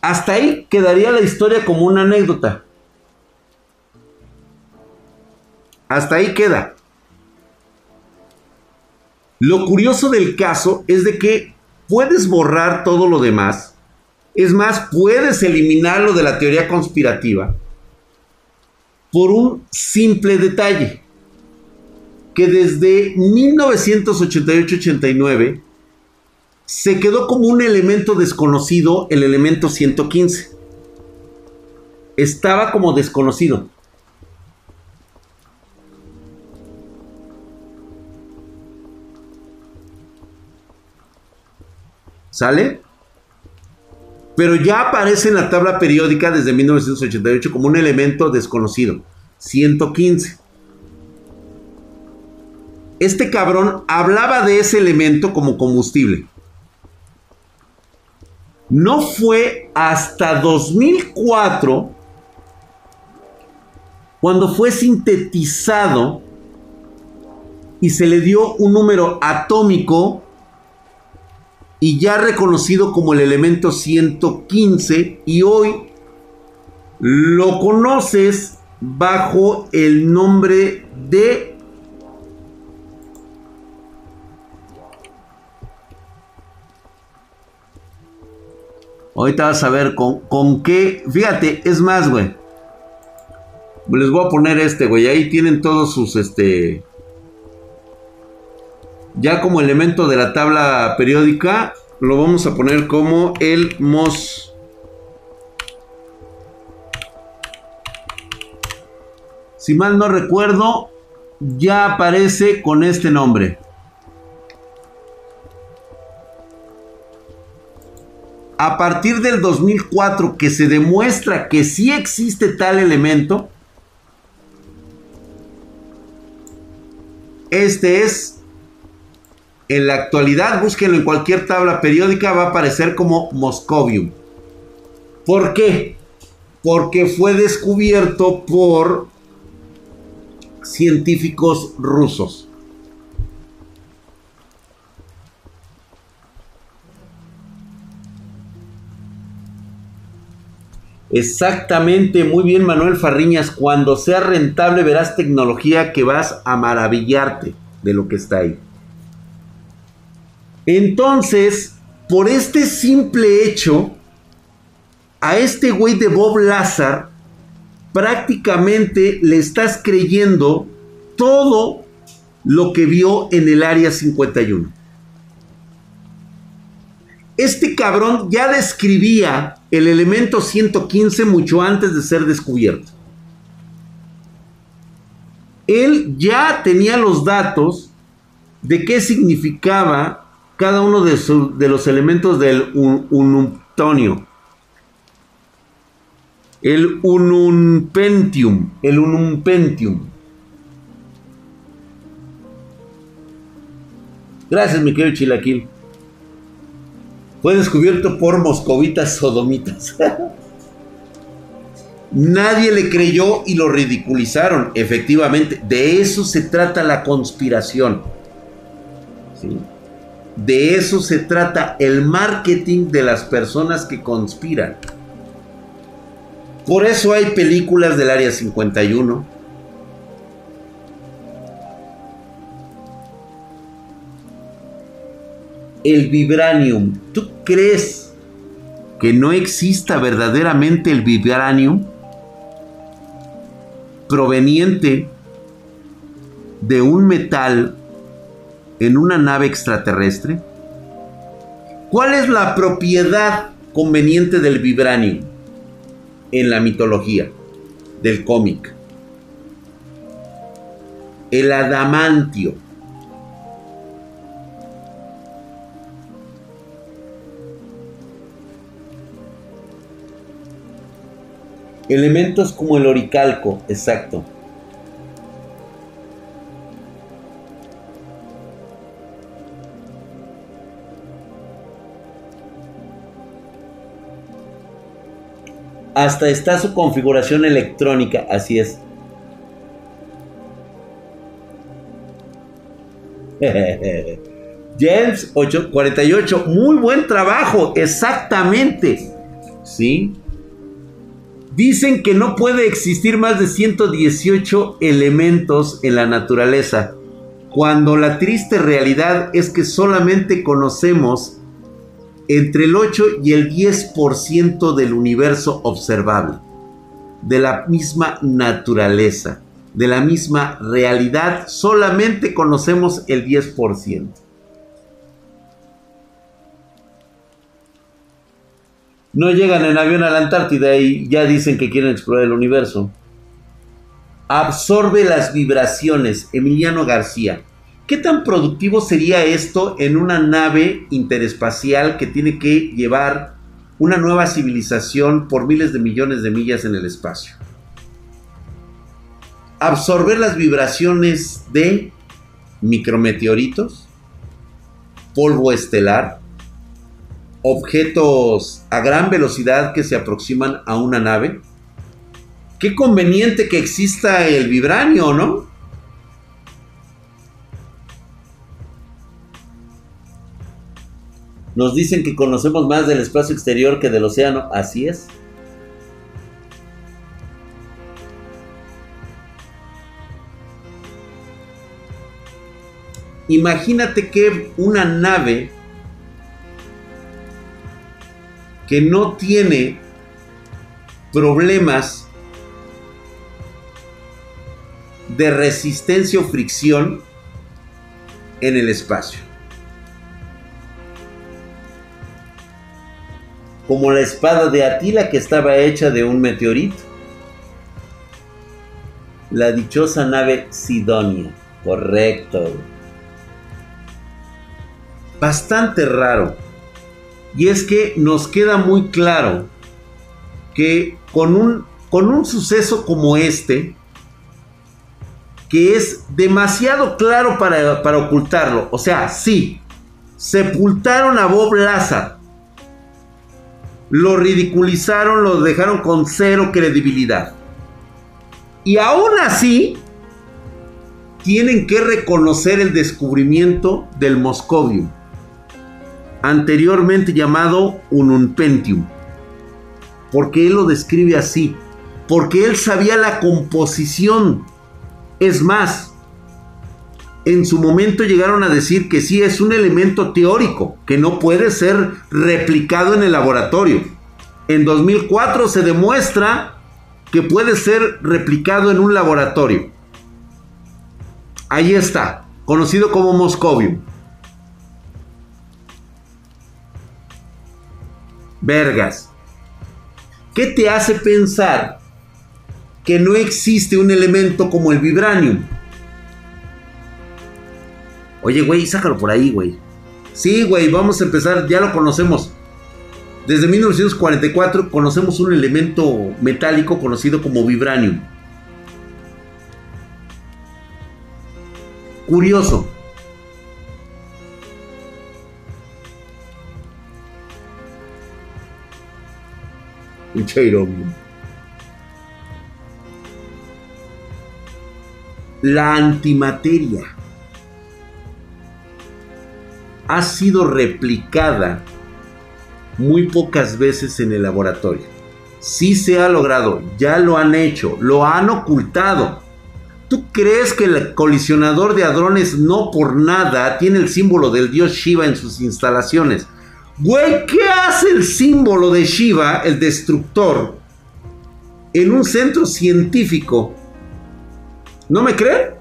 Hasta ahí quedaría la historia como una anécdota. Hasta ahí queda. Lo curioso del caso es de que puedes borrar todo lo demás. Es más, puedes eliminarlo de la teoría conspirativa por un simple detalle. Que desde 1988-89 se quedó como un elemento desconocido el elemento 115. Estaba como desconocido. ¿Sale? Pero ya aparece en la tabla periódica desde 1988 como un elemento desconocido. 115. Este cabrón hablaba de ese elemento como combustible. No fue hasta 2004 cuando fue sintetizado y se le dio un número atómico y ya reconocido como el elemento 115 y hoy lo conoces bajo el nombre de Ahorita vas a ver con, con qué. Fíjate, es más, güey. Les voy a poner este, güey. Ahí tienen todos sus, este. Ya como elemento de la tabla periódica, lo vamos a poner como el MOS. Si mal no recuerdo, ya aparece con este nombre. A partir del 2004 que se demuestra que sí existe tal elemento, este es, en la actualidad, búsquenlo en cualquier tabla periódica, va a aparecer como Moscovium. ¿Por qué? Porque fue descubierto por científicos rusos. Exactamente, muy bien Manuel Farriñas. Cuando sea rentable verás tecnología que vas a maravillarte. de lo que está ahí. Entonces, por este simple hecho, a este güey de Bob Lazar, prácticamente le estás creyendo todo lo que vio en el área 51. Este cabrón ya describía el elemento 115 mucho antes de ser descubierto. Él ya tenía los datos de qué significaba cada uno de, los elementos del ununtonio. El ununpentium. El ununpentium. Gracias, mi querido Chilaquil. Fue descubierto por moscovitas sodomitas. Nadie le creyó y lo ridiculizaron. Efectivamente, de eso se trata la conspiración. De eso se trata el marketing de las personas que conspiran. Por eso hay películas del Área 51. El vibranium. ¿Tú crees que no exista verdaderamente el vibranium? Proveniente de un metal en una nave extraterrestre? ¿Cuál es la propiedad conveniente del vibranium en la mitología del cómic? El adamantio. Elementos como el oricalco, exacto. Hasta está su configuración electrónica, así es. James 848, muy buen trabajo, exactamente. ¿Sí? Dicen que no puede existir más de 118 elementos en la naturaleza, cuando la triste realidad es que solamente conocemos entre el 8 y el 10% del universo observable, de la misma naturaleza, de la misma realidad, solamente conocemos el 10%. No llegan en avión a la Antártida y ya dicen que quieren explorar el universo. Absorbe las vibraciones, Emiliano García. ¿Qué tan productivo sería esto en una nave interespacial que tiene que llevar una nueva civilización por miles de millones de millas en el espacio? Absorber las vibraciones de micrometeoritos, polvo estelar, objetos a gran velocidad que se aproximan a una nave. Qué conveniente que exista el vibranio, ¿no? Nos dicen que conocemos más del espacio exterior que del océano. Así es. Imagínate que una nave que no tiene problemas de resistencia o fricción en el espacio. como la espada de Atila que estaba hecha de un meteorito. La dichosa nave Sidonia, correcto. Bastante raro. Y es que nos queda muy claro que con un, con un suceso como este, que es demasiado claro para, para ocultarlo, o sea, sí, sepultaron a Bob Lazar, lo ridiculizaron, lo dejaron con cero credibilidad. Y aún así, tienen que reconocer el descubrimiento del Moscovium, anteriormente llamado Ununpentium. Porque él lo describe así, porque él sabía la composición. Es más, en su momento llegaron a decir que sí es un elemento teórico, que no puede ser replicado en el laboratorio. En 2004 se demuestra que puede ser replicado en un laboratorio. Ahí está, conocido como Moscovium. Vergas. ¿Qué te hace pensar que no existe un elemento como el vibranium? Oye, güey, sácalo por ahí, güey. Sí, güey, vamos a empezar, ya lo conocemos. Desde 1944 conocemos un elemento metálico conocido como vibranium. Curioso. La antimateria ha sido replicada muy pocas veces en el laboratorio. Sí se ha logrado, ya lo han hecho, lo han ocultado. ¿Tú crees que el colisionador de hadrones no por nada tiene el símbolo del dios Shiva en sus instalaciones? Güey, ¿qué hace el símbolo de Shiva, el destructor, en un centro científico? ¿No me creen?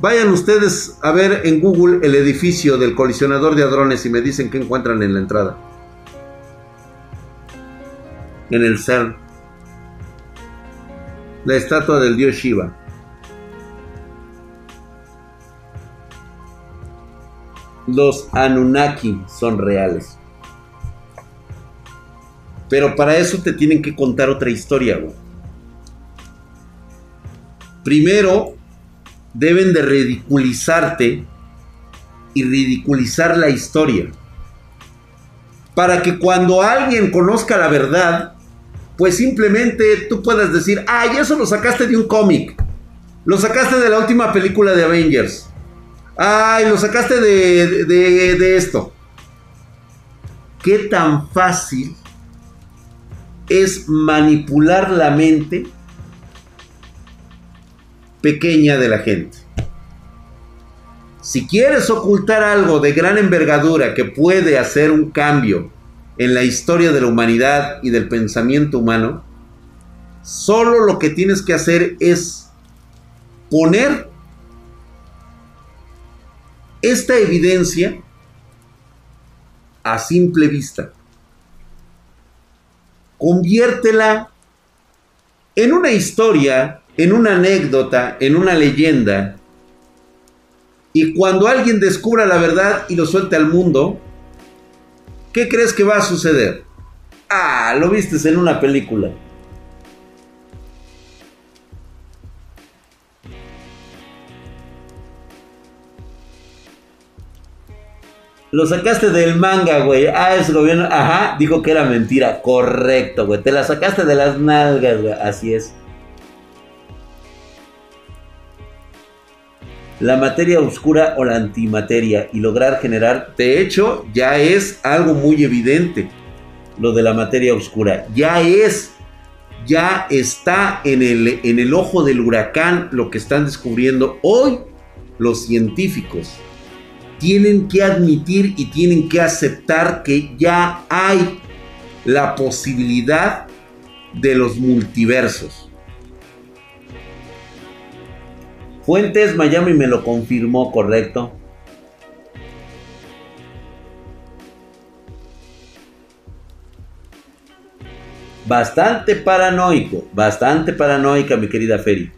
Vayan ustedes a ver en Google el edificio del colisionador de hadrones y me dicen qué encuentran en la entrada. En el CERN. La estatua del dios Shiva. Los Anunnaki son reales. Pero para eso te tienen que contar otra historia, Primero, deben de ridiculizarte y ridiculizar la historia. Para que cuando alguien conozca la verdad, pues simplemente tú puedas decir, ay, eso lo sacaste de un cómic. Lo sacaste de la última película de Avengers. Ay, lo sacaste de, de, esto. ¿Qué tan fácil es manipular la mente pequeña de la gente? Si quieres ocultar algo de gran envergadura que puede hacer un cambio en la historia de la humanidad y del pensamiento humano, solo lo que tienes que hacer es poner esta evidencia a simple vista. Conviértela en una historia, en una anécdota, en una leyenda. Y cuando alguien descubra la verdad y lo suelte al mundo, ¿qué crees que va a suceder? Ah, lo vistes en una película. Lo sacaste del manga, güey. Ah, ese gobierno. Ajá, dijo que era mentira. Correcto, güey. Te la sacaste de las nalgas, güey. Así es. La materia oscura o la antimateria y lograr generar. De hecho, ya es algo muy evidente. Lo de la materia oscura. Ya es. Ya está en el, en el ojo del huracán lo que están descubriendo hoy los científicos tienen que admitir y tienen que aceptar que ya hay la posibilidad de los multiversos. Fuentes Miami me lo confirmó, correcto. Bastante paranoico, bastante paranoica, mi querida Feri.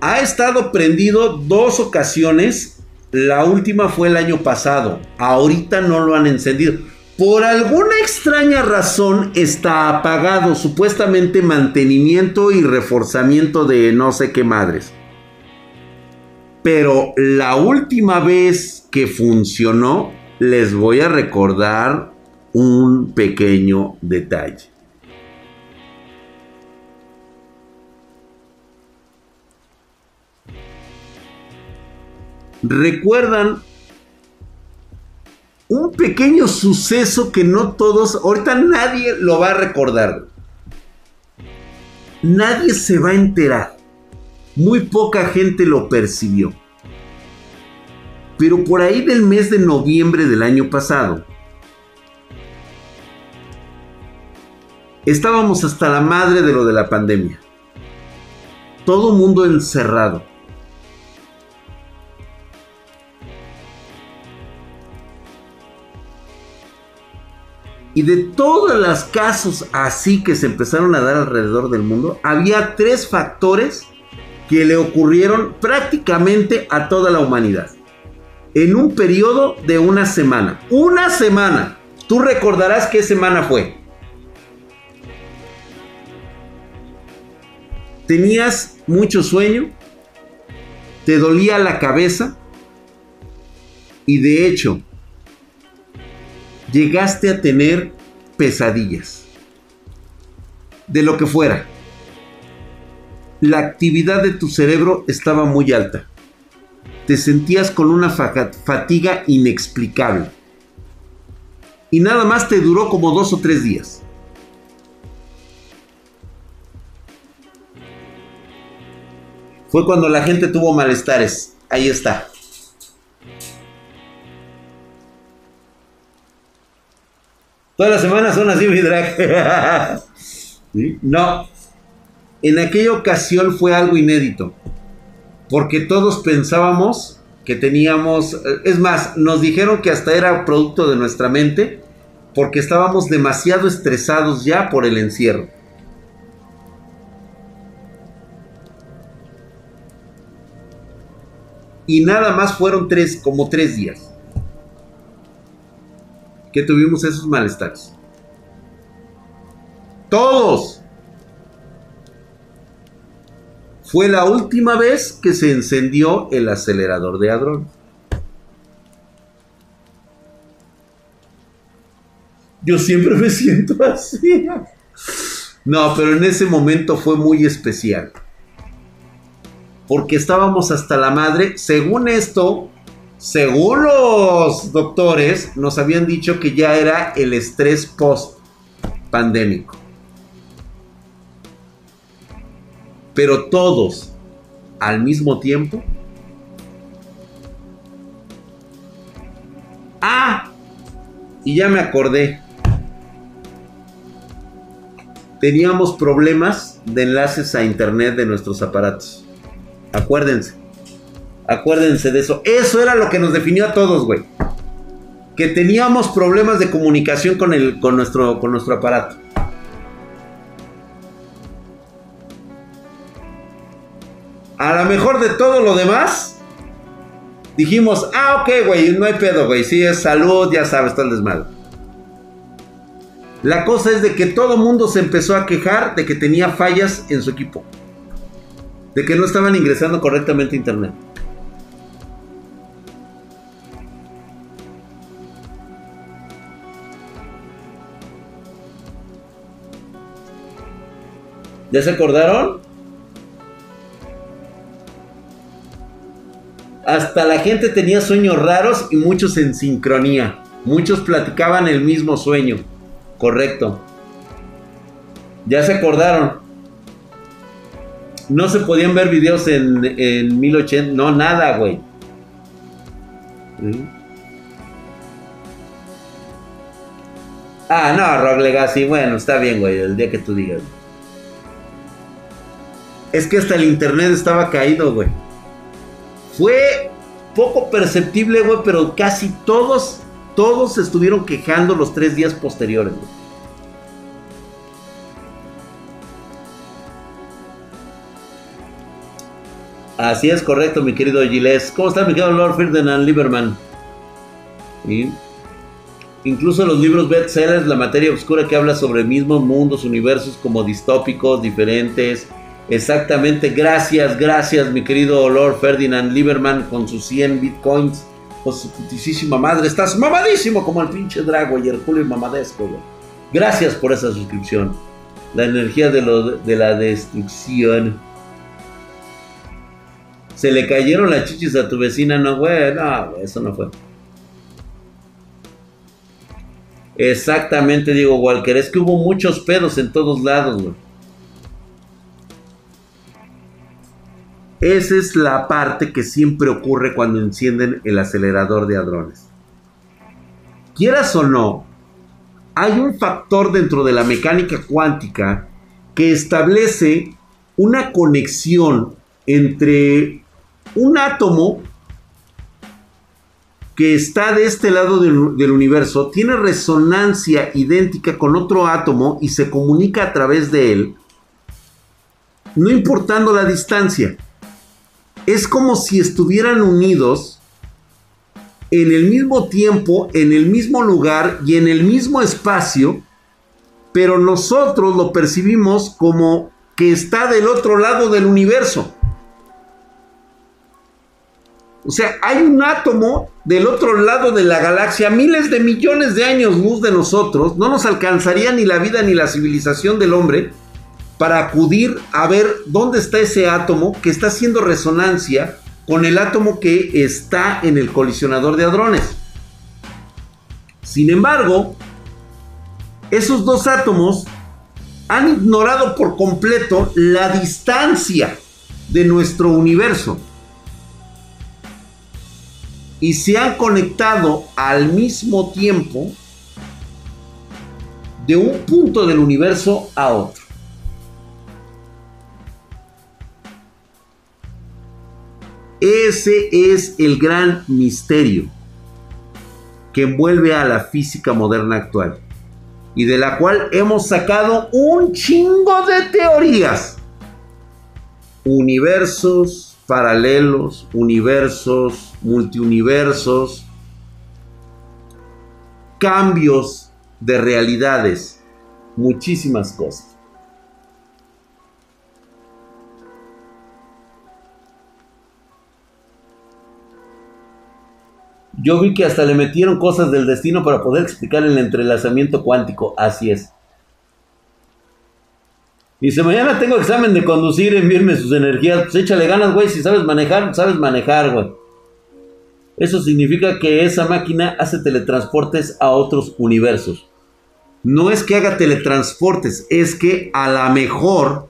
Ha estado prendido dos ocasiones. La última fue el año pasado. Ahorita no lo han encendido. Por alguna extraña razón está apagado. Supuestamente mantenimiento y reforzamiento de no sé qué madres. Pero la última vez que funcionó, les voy a recordar un pequeño detalle. ¿Recuerdan un pequeño suceso que no todos, ahorita nadie lo va a recordar. Nadie se va a enterar. Muy poca gente lo percibió. Pero por ahí del mes de noviembre del año pasado, estábamos hasta la madre de lo de la pandemia. Todo mundo encerrado Y de todos los casos así que se empezaron a dar alrededor del mundo, había tres factores que le ocurrieron prácticamente a toda la humanidad. En un periodo de una semana. Una semana. Tú recordarás qué semana fue. Tenías mucho sueño, te dolía la cabeza y de hecho llegaste a tener pesadillas. De lo que fuera. La actividad de tu cerebro estaba muy alta. Te sentías con una fatiga inexplicable. Y nada más te duró como dos o tres días. Fue cuando la gente tuvo malestares. Ahí está. Todas las semanas son así, mi drag. No. En aquella ocasión fue algo inédito. Porque todos pensábamos que teníamos. Eh, es más, nos dijeron que hasta era producto de nuestra mente. Porque estábamos demasiado estresados ya por el encierro. Y nada más fueron tres, como tres días que tuvimos esos malestares. Todos. Fue la última vez que se encendió el acelerador de hadrón. Yo siempre me siento así. No, pero en ese momento fue muy especial. Porque estábamos hasta la madre. Según esto, según los doctores, nos habían dicho que ya era el estrés post pandémico. Pero todos al mismo tiempo. Ah, y ya me acordé. Teníamos problemas de enlaces a internet de nuestros aparatos. Acuérdense. Acuérdense de eso. Eso era lo que nos definió a todos, güey. Que teníamos problemas de comunicación con, el, con, nuestro, con nuestro aparato. A lo mejor de todo lo demás, dijimos, ah, ok, güey, no hay pedo, güey. Si es salud, ya sabes, todo el desmadre. La cosa es de que todo mundo se empezó a quejar de que tenía fallas en su equipo. De que no estaban ingresando correctamente a internet. ¿Ya se acordaron? Hasta la gente tenía sueños raros y muchos en sincronía. Muchos platicaban el mismo sueño. Correcto. ¿Ya se acordaron? No se podían ver videos en, en 1080. No, nada, güey. Ah, no, Rock Legacy. Bueno, está bien, güey. El día que tú digas. Es que hasta el internet estaba caído, güey. Fue poco perceptible, güey, pero casi todos, todos se estuvieron quejando los tres días posteriores, güey. Así es correcto, mi querido Giles. ¿Cómo está mi querido Lord Ferdinand Lieberman? Incluso los libros bestsellers, la materia oscura que habla sobre mismos mundos, universos como distópicos, diferentes, Exactamente, gracias, gracias, mi querido Lord Ferdinand Lieberman con sus 100 bitcoins. Con su putísima madre, estás mamadísimo como el pinche Drago y Julio mamadesco, Gracias por esa suscripción. La energía de, de la destrucción. Se le cayeron las chichis a tu vecina, no, güey, no, eso no fue. Exactamente, digo, Walker, es que hubo muchos pedos en todos lados, güey. Esa es la parte que siempre ocurre cuando encienden el acelerador de hadrones. Quieras o no, hay un factor dentro de la mecánica cuántica que establece una conexión entre un átomo que está de este lado del, universo, tiene resonancia idéntica con otro átomo y se comunica a través de él, no importando la distancia. Es como si estuvieran unidos en el mismo tiempo, en el mismo lugar y en el mismo espacio, pero nosotros lo percibimos como que está del otro lado del universo. O sea, hay un átomo del otro lado de la galaxia, miles de millones de años luz de nosotros, no nos alcanzaría ni la vida ni la civilización del hombre para acudir a ver dónde está ese átomo que está haciendo resonancia con el átomo que está en el colisionador de hadrones. Sin embargo, esos dos átomos han ignorado por completo la distancia de nuestro universo y se han conectado al mismo tiempo de un punto del universo a otro. Ese es el gran misterio que envuelve a la física moderna actual y de la cual hemos sacado un chingo de teorías. Universos paralelos, universos, multiuniversos, cambios de realidades, muchísimas cosas. Yo vi que hasta le metieron cosas del destino para poder explicar el entrelazamiento cuántico. Así es. Dice, mañana tengo examen de conducir, envíenme sus energías. Pues échale ganas, güey. Si sabes manejar, sabes manejar, güey. Eso significa que esa máquina hace teletransportes a otros universos. No es que haga teletransportes, es que a la mejor,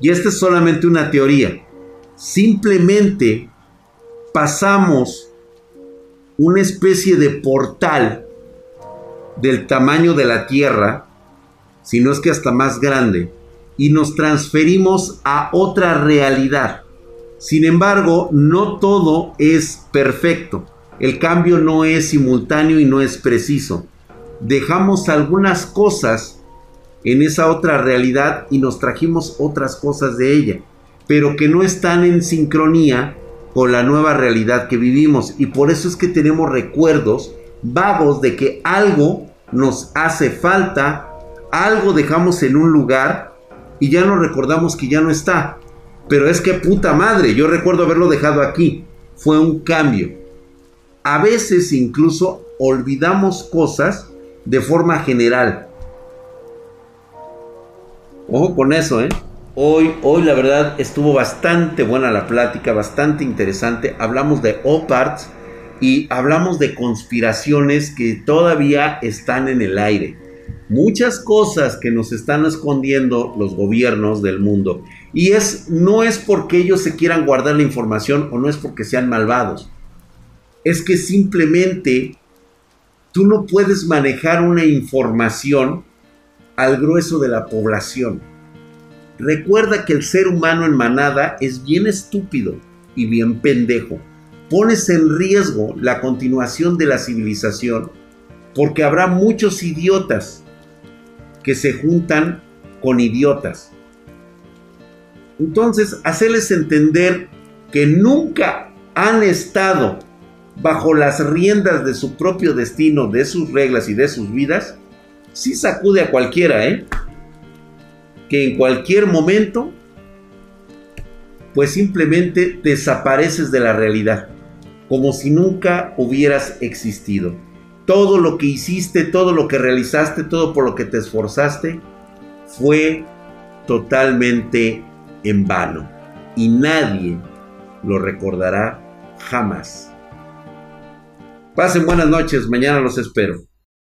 y esta es solamente una teoría, simplemente pasamos una especie de portal del tamaño de la Tierra, si no es que hasta más grande, y nos transferimos a otra realidad. Sin embargo, no todo es perfecto. El cambio no es simultáneo y no es preciso. Dejamos algunas cosas en esa otra realidad y nos trajimos otras cosas de ella, pero que no están en sincronía con la nueva realidad que vivimos. Y por eso es que tenemos recuerdos vagos de que algo nos hace falta, algo dejamos en un lugar y ya no recordamos que ya no está. Pero es que puta madre, yo recuerdo haberlo dejado aquí. Fue un cambio. A veces incluso olvidamos cosas de forma general. Ojo con eso, ¿eh? Hoy, hoy la verdad estuvo bastante buena la plática, bastante interesante. Hablamos de OPARTS y hablamos de conspiraciones que todavía están en el aire muchas cosas que nos están escondiendo los gobiernos del mundo. Y es, no es porque ellos se quieran guardar la información o no es porque sean malvados. Es que simplemente tú no puedes manejar una información al grueso de la población. Recuerda que el ser humano en manada es bien estúpido y bien pendejo. Pones en riesgo la continuación de la civilización porque habrá muchos idiotas que se juntan con idiotas. Entonces, hacerles entender que nunca han estado bajo las riendas de su propio destino, de sus reglas y de sus vidas, sí sacude a cualquiera, ¿eh? Que en cualquier momento, pues simplemente desapareces de la realidad, como si nunca hubieras existido todo lo que hiciste, todo lo que realizaste, todo por lo que te esforzaste, fue totalmente en vano. Y nadie lo recordará jamás. Pasen buenas noches, mañana los espero.